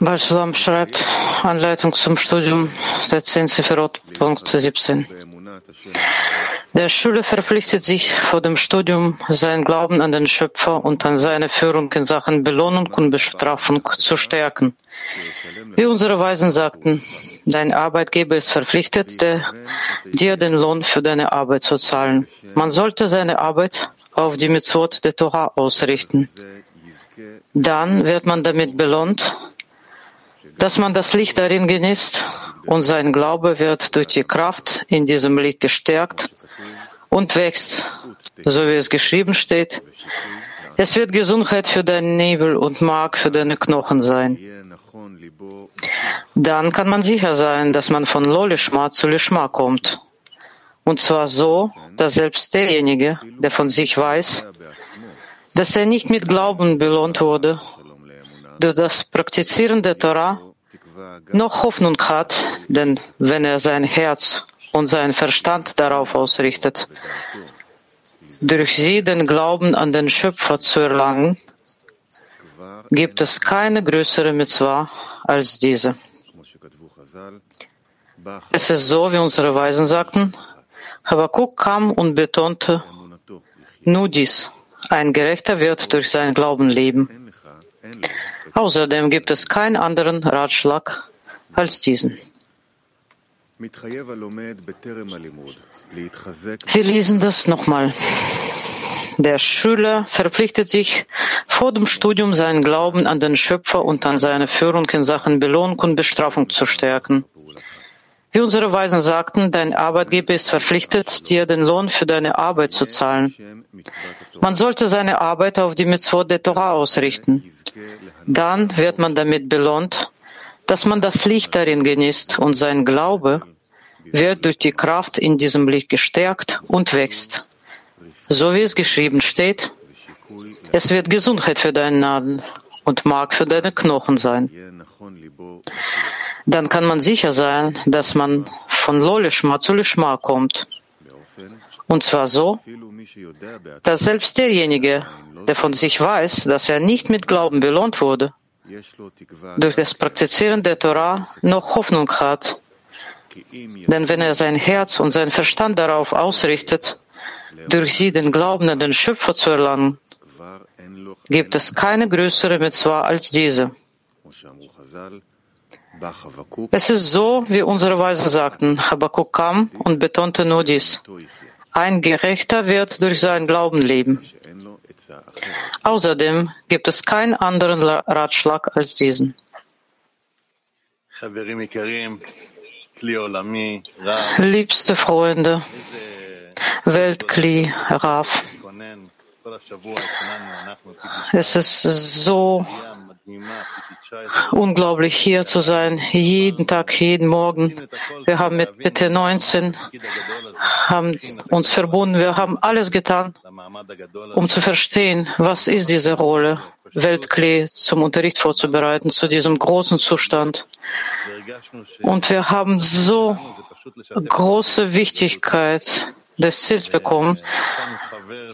Baal schreibt Anleitung zum Studium der 10 Sefirot, Punkt 17. Der Schüler verpflichtet sich vor dem Studium, seinen Glauben an den Schöpfer und an seine Führung in Sachen Belohnung und Bestrafung zu stärken. Wie unsere Weisen sagten, dein Arbeitgeber ist verpflichtet, dir den Lohn für deine Arbeit zu zahlen. Man sollte seine Arbeit auf die Mitzvot der Torah ausrichten. Dann wird man damit belohnt, dass man das Licht darin genießt und sein Glaube wird durch die Kraft in diesem Licht gestärkt und wächst, so wie es geschrieben steht. Es wird Gesundheit für deinen Nebel und Mark für deine Knochen sein. Dann kann man sicher sein, dass man von Lolishma zu Lishma kommt. Und zwar so, dass selbst derjenige, der von sich weiß, dass er nicht mit Glauben belohnt wurde, durch das Praktizieren der Torah noch Hoffnung hat, denn wenn er sein Herz und seinen Verstand darauf ausrichtet, durch sie den Glauben an den Schöpfer zu erlangen, gibt es keine größere Mitzvah als diese. Es ist so, wie unsere Weisen sagten, Habakkuk kam und betonte nur dies. Ein Gerechter wird durch seinen Glauben leben. Außerdem gibt es keinen anderen Ratschlag als diesen. Wir lesen das nochmal. Der Schüler verpflichtet sich, vor dem Studium seinen Glauben an den Schöpfer und an seine Führung in Sachen Belohnung und Bestrafung zu stärken. Wie unsere Weisen sagten, dein Arbeitgeber ist verpflichtet, dir den Lohn für deine Arbeit zu zahlen. Man sollte seine Arbeit auf die Mitzvot der Torah ausrichten. Dann wird man damit belohnt, dass man das Licht darin genießt und sein Glaube wird durch die Kraft in diesem Licht gestärkt und wächst. So wie es geschrieben steht, es wird Gesundheit für deinen Naden und Mark für deine Knochen sein dann kann man sicher sein, dass man von Lolishma zu Lishma kommt. Und zwar so, dass selbst derjenige, der von sich weiß, dass er nicht mit Glauben belohnt wurde, durch das Praktizieren der Torah noch Hoffnung hat. Denn wenn er sein Herz und sein Verstand darauf ausrichtet, durch sie den Glauben an den Schöpfer zu erlangen, gibt es keine größere Mitzvah als diese. Es ist so, wie unsere Weisen sagten. Habakkuk kam und betonte nur dies. Ein Gerechter wird durch seinen Glauben leben. Außerdem gibt es keinen anderen Ratschlag als diesen. Liebste Freunde, Weltkli, Raf, es ist so unglaublich hier zu sein, jeden Tag, jeden Morgen. Wir haben mit Bitte 19 haben uns verbunden, wir haben alles getan, um zu verstehen, was ist diese Rolle, Weltklee zum Unterricht vorzubereiten, zu diesem großen Zustand. Und wir haben so große Wichtigkeit des Ziels bekommen.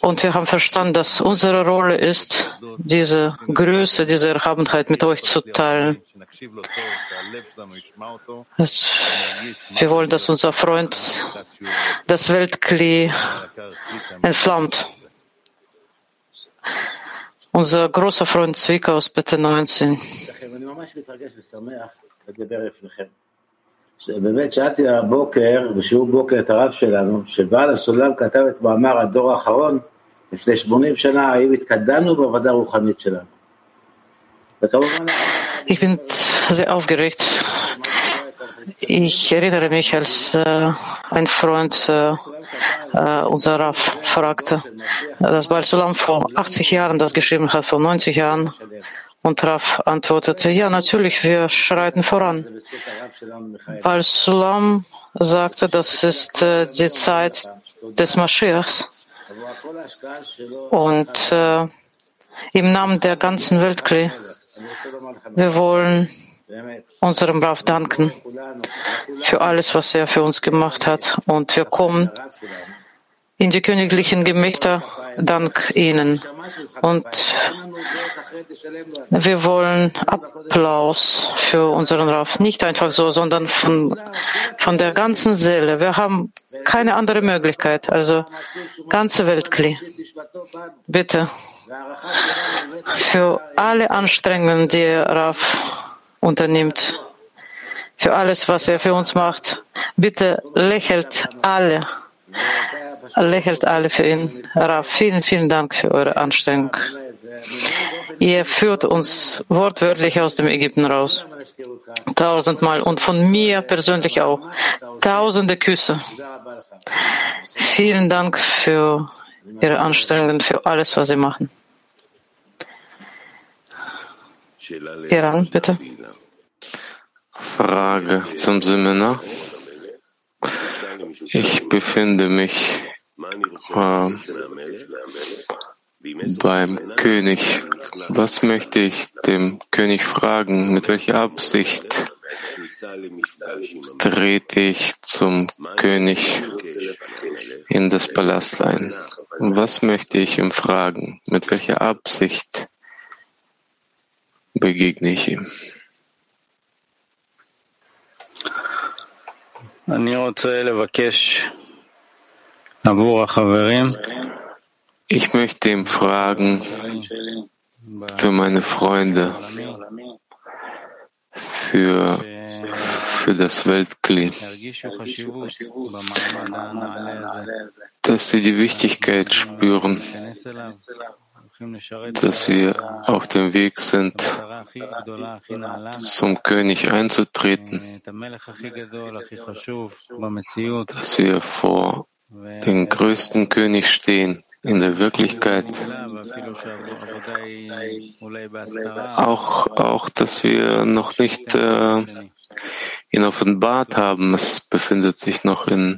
Und wir haben verstanden, dass unsere Rolle ist, diese Größe, diese Erhabenheit mit euch zu teilen. Es, wir wollen, dass unser Freund das Weltkli entflammt. Unser großer Freund Zwicka aus Bitte 19. באמת שאלתי הבוקר, בשיעור בוקר את הרב שלנו, שבעל הסולם כתב את מאמר הדור האחרון לפני 80 שנה, האם התקדמנו בעבודה הרוחנית שלנו. וכמובן... Ich bin sehr aufgeregt. Ich erinnere mich, als äh, ein Freund äh, äh, unser Raff fragte, dass Baal Sulam vor 80 Jahren das geschrieben hat, vor 90 Jahren. Und Raff antwortete, ja, natürlich, wir schreiten voran. Baal Sulam sagte, das ist äh, die Zeit des Maschiachs. Und äh, im Namen der ganzen Weltkrieg, wir wollen unserem Rav danken für alles, was er für uns gemacht hat. Und wir kommen in die königlichen Gemächter dank Ihnen. Und wir wollen Applaus für unseren Rav. Nicht einfach so, sondern von, von der ganzen Seele. Wir haben keine andere Möglichkeit. Also ganze Weltkli. Bitte. Für alle Anstrengungen, die Rav unternimmt, für alles, was er für uns macht. Bitte lächelt alle, lächelt alle für ihn. Rav, vielen, vielen Dank für eure Anstrengung. Ihr führt uns wortwörtlich aus dem Ägypten raus. Tausendmal und von mir persönlich auch. Tausende Küsse. Vielen Dank für Ihre Anstrengungen, für alles, was Sie machen. Iran, bitte. Frage zum Seminar. Ich befinde mich äh, beim König. Was möchte ich dem König fragen? Mit welcher Absicht trete ich zum König in das Palast ein? Was möchte ich ihm fragen? Mit welcher Absicht begegne ich ihm? Ich möchte ihm fragen für meine Freunde, für, für das Weltkli, dass sie die Wichtigkeit spüren, dass wir auf dem Weg sind, zum König einzutreten, dass wir vor den größten König stehen in der Wirklichkeit. Auch, auch dass wir noch nicht äh, ihn offenbart haben. Es befindet sich noch in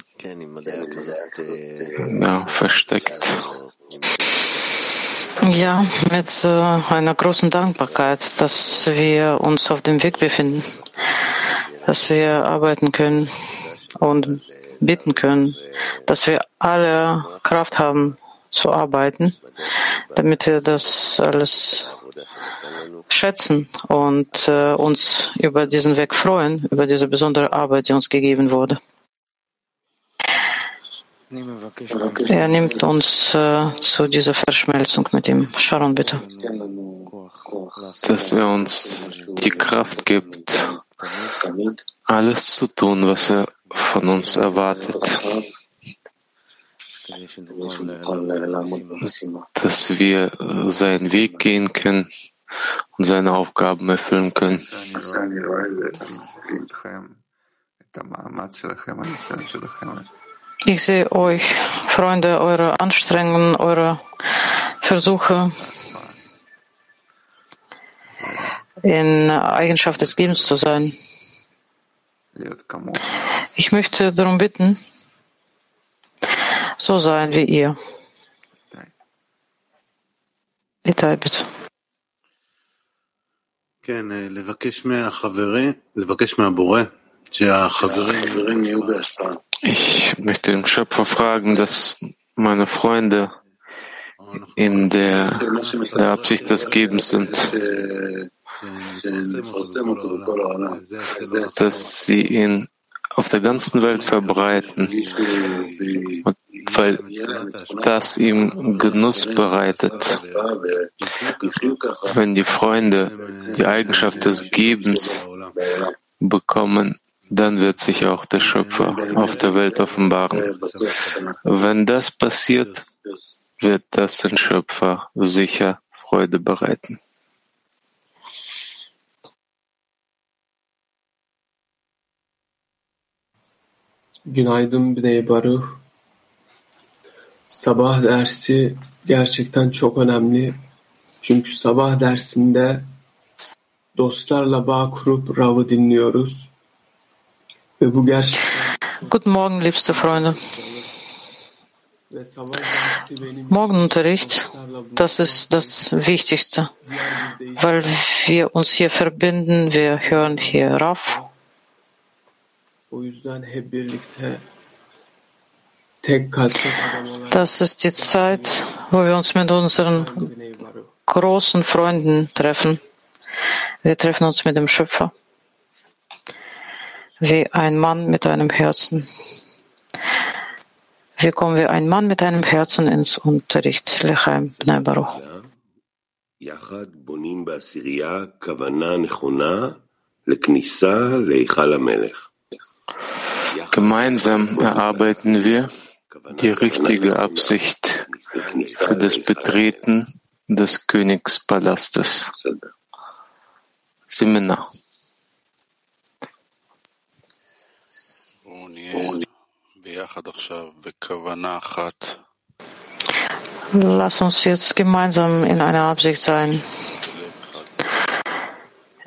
ja, versteckt. Ja, mit äh, einer großen Dankbarkeit, dass wir uns auf dem Weg befinden, dass wir arbeiten können und bitten können, dass wir alle Kraft haben zu arbeiten, damit wir das alles schätzen und äh, uns über diesen Weg freuen, über diese besondere Arbeit, die uns gegeben wurde. Er nimmt uns äh, zu dieser Verschmelzung mit ihm. Sharon, bitte. Dass er uns die Kraft gibt, alles zu tun, was er von uns erwartet. Dass wir seinen Weg gehen können und seine Aufgaben erfüllen können. Ich sehe euch, Freunde, eure Anstrengungen, eure Versuche in Eigenschaft des Lebens zu sein. Ich möchte darum bitten, so sein wie ihr. Itai, bitte. כן, לבקש מהחברי, לבקש מהבורא ich möchte den Schöpfer fragen, dass meine Freunde in der, der Absicht des Gebens sind, dass sie ihn auf der ganzen Welt verbreiten, weil das ihm Genuss bereitet. Wenn die Freunde die Eigenschaft des Gebens bekommen, dann wird sich auch der Schöpfer auf der Welt offenbaren. Wenn das passiert, wird das den Schöpfer sicher Freude bereiten. Günaydın Bnei Baruch. Sabah dersi gerçekten çok önemli. Çünkü sabah dersinde dostlarla bağ kurup Rav'ı dinliyoruz. Guten Morgen, liebste Freunde. Morgenunterricht, das ist das Wichtigste, weil wir uns hier verbinden, wir hören hier olarak Das ist die Zeit, wo wir uns mit unseren großen Freunden treffen. Wir treffen uns mit dem Schöpfer wie ein Mann mit einem Herzen. Wie kommen wir ein Mann mit einem Herzen ins Unterricht? Lechaim Bnei Baruch. Gemeinsam erarbeiten wir die richtige Absicht für das Betreten des Königspalastes. Seminar. Lass uns jetzt gemeinsam in einer Absicht sein,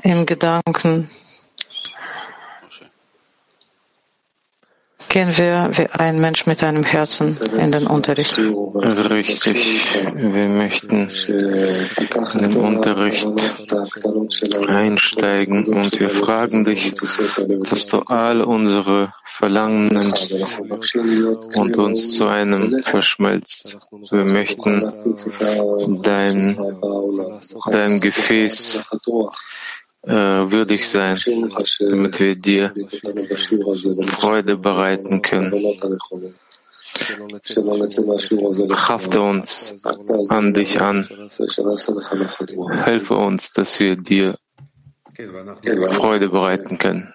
im Gedanken. Gehen wir wie ein Mensch mit einem Herzen in den Unterricht. Richtig. Wir möchten in den Unterricht einsteigen und wir fragen dich, dass du all unsere Verlangen nimmst und uns zu einem verschmelzt. Wir möchten dein, dein Gefäß würdig sein, damit wir dir Freude bereiten können. Hafte uns an dich an. Helfe uns, dass wir dir Freude bereiten können.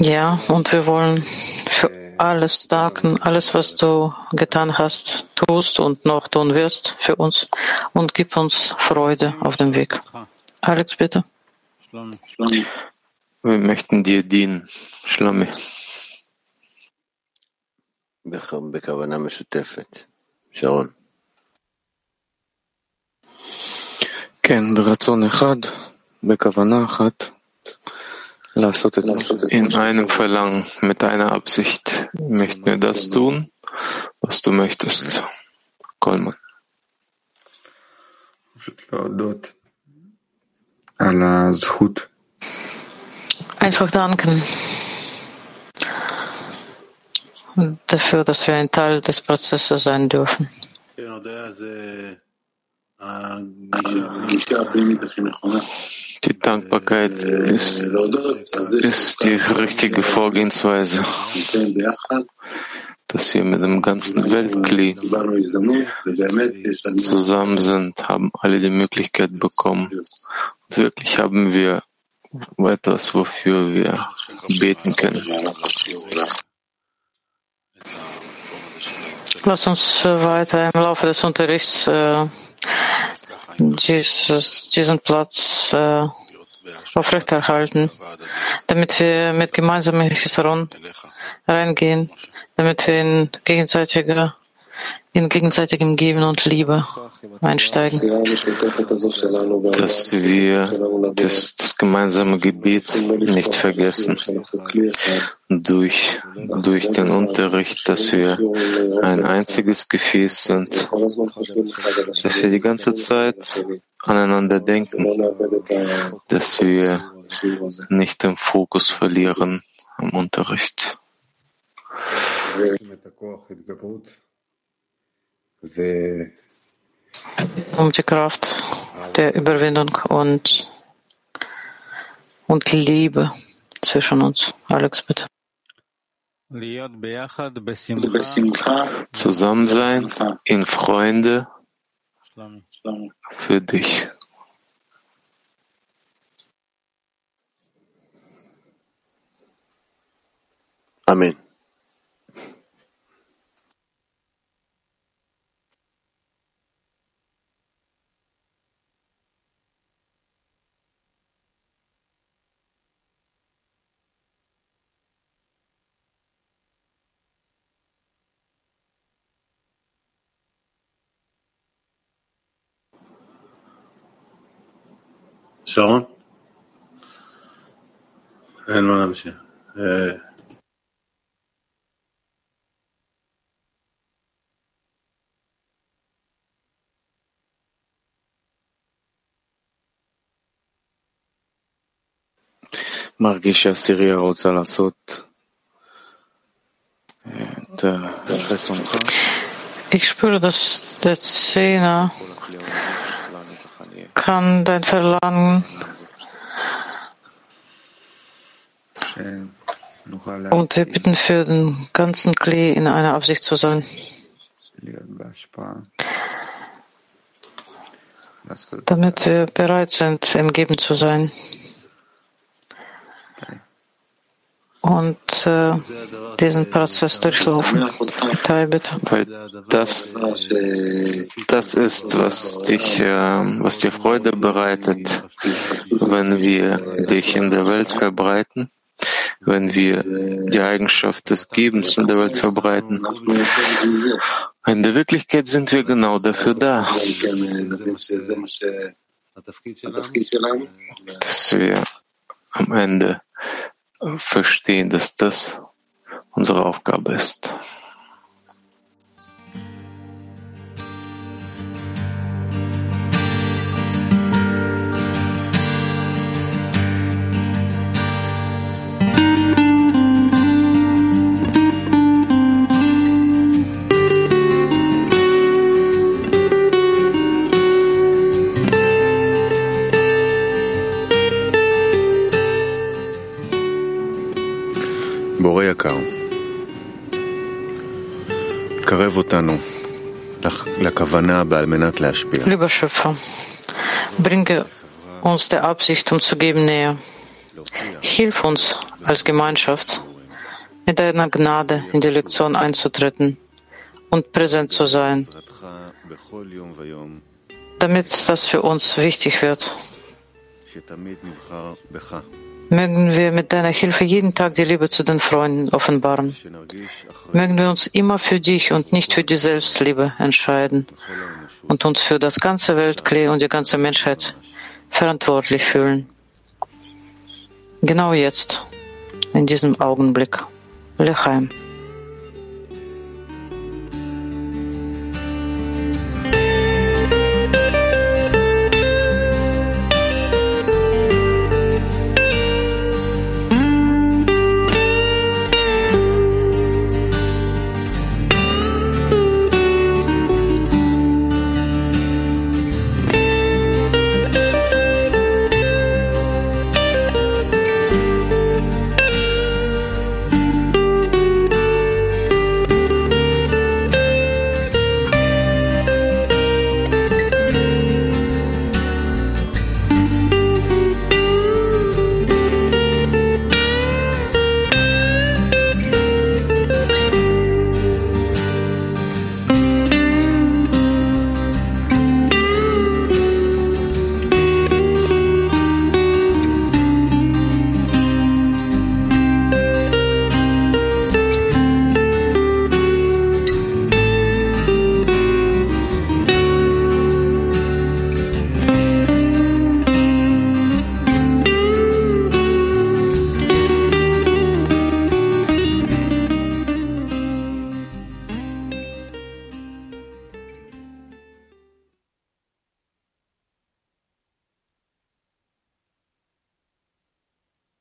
Ja, und wir wollen für alles danken, alles, was du getan hast, tust und noch tun wirst für uns und gib uns Freude auf dem Weg. Alex, bitte. Wir möchten dir dienen. Shlomi. בכוונה משותפת. שרון. כן, ברצון אחד, in einem Verlangen, mit einer Absicht, möchten wir das tun, was du möchtest. Kolman. Einfach danken. Dafür, dass wir ein Teil des Prozesses sein dürfen. Die Dankbarkeit ist, ist die richtige Vorgehensweise, dass wir mit dem ganzen Weltkli zusammen sind, haben alle die Möglichkeit bekommen. Und wirklich haben wir etwas, wofür wir beten können. Lass uns äh, weiter im Laufe des Unterrichts äh dieses, diesen Platz äh, aufrechterhalten, damit wir mit gemeinsamem Chisaron reingehen, damit wir in gegenseitiger in gegenseitigem Geben und Liebe einsteigen. dass wir das, das gemeinsame Gebet nicht vergessen. Durch, durch den Unterricht, dass wir ein einziges Gefäß sind, dass wir die ganze Zeit aneinander denken, dass wir nicht den Fokus verlieren am Unterricht. Um die Kraft der Überwindung und, und Liebe zwischen uns. Alex, bitte. Zusammen sein in Freunde für dich. Amen. שרון? אין מה להמשיך. אה, מרגיש שהעשירייה רוצה לעשות את את רצונך. Ich spüre, dass der Zehner kann dein Verlangen. Und wir bitten für den ganzen Klee in einer Absicht zu sein, damit wir bereit sind, im Geben zu sein. Und äh, diesen Prozess durchlaufen. Weil das, das ist, was dich, äh, was dir Freude bereitet, wenn wir dich in der Welt verbreiten, wenn wir die Eigenschaft des Gebens in der Welt verbreiten. In der Wirklichkeit sind wir genau dafür da, dass wir am Ende verstehen, dass das unsere Aufgabe ist. Lieber Schöpfer, bringe uns der Absicht, um zu geben, näher. Hilf uns als Gemeinschaft, mit deiner Gnade in die Lektion einzutreten und präsent zu sein, damit das für uns wichtig wird. Mögen wir mit deiner Hilfe jeden Tag die Liebe zu den Freunden offenbaren. Mögen wir uns immer für dich und nicht für die Selbstliebe entscheiden und uns für das ganze Weltklee und die ganze Menschheit verantwortlich fühlen. Genau jetzt, in diesem Augenblick. Lechaim.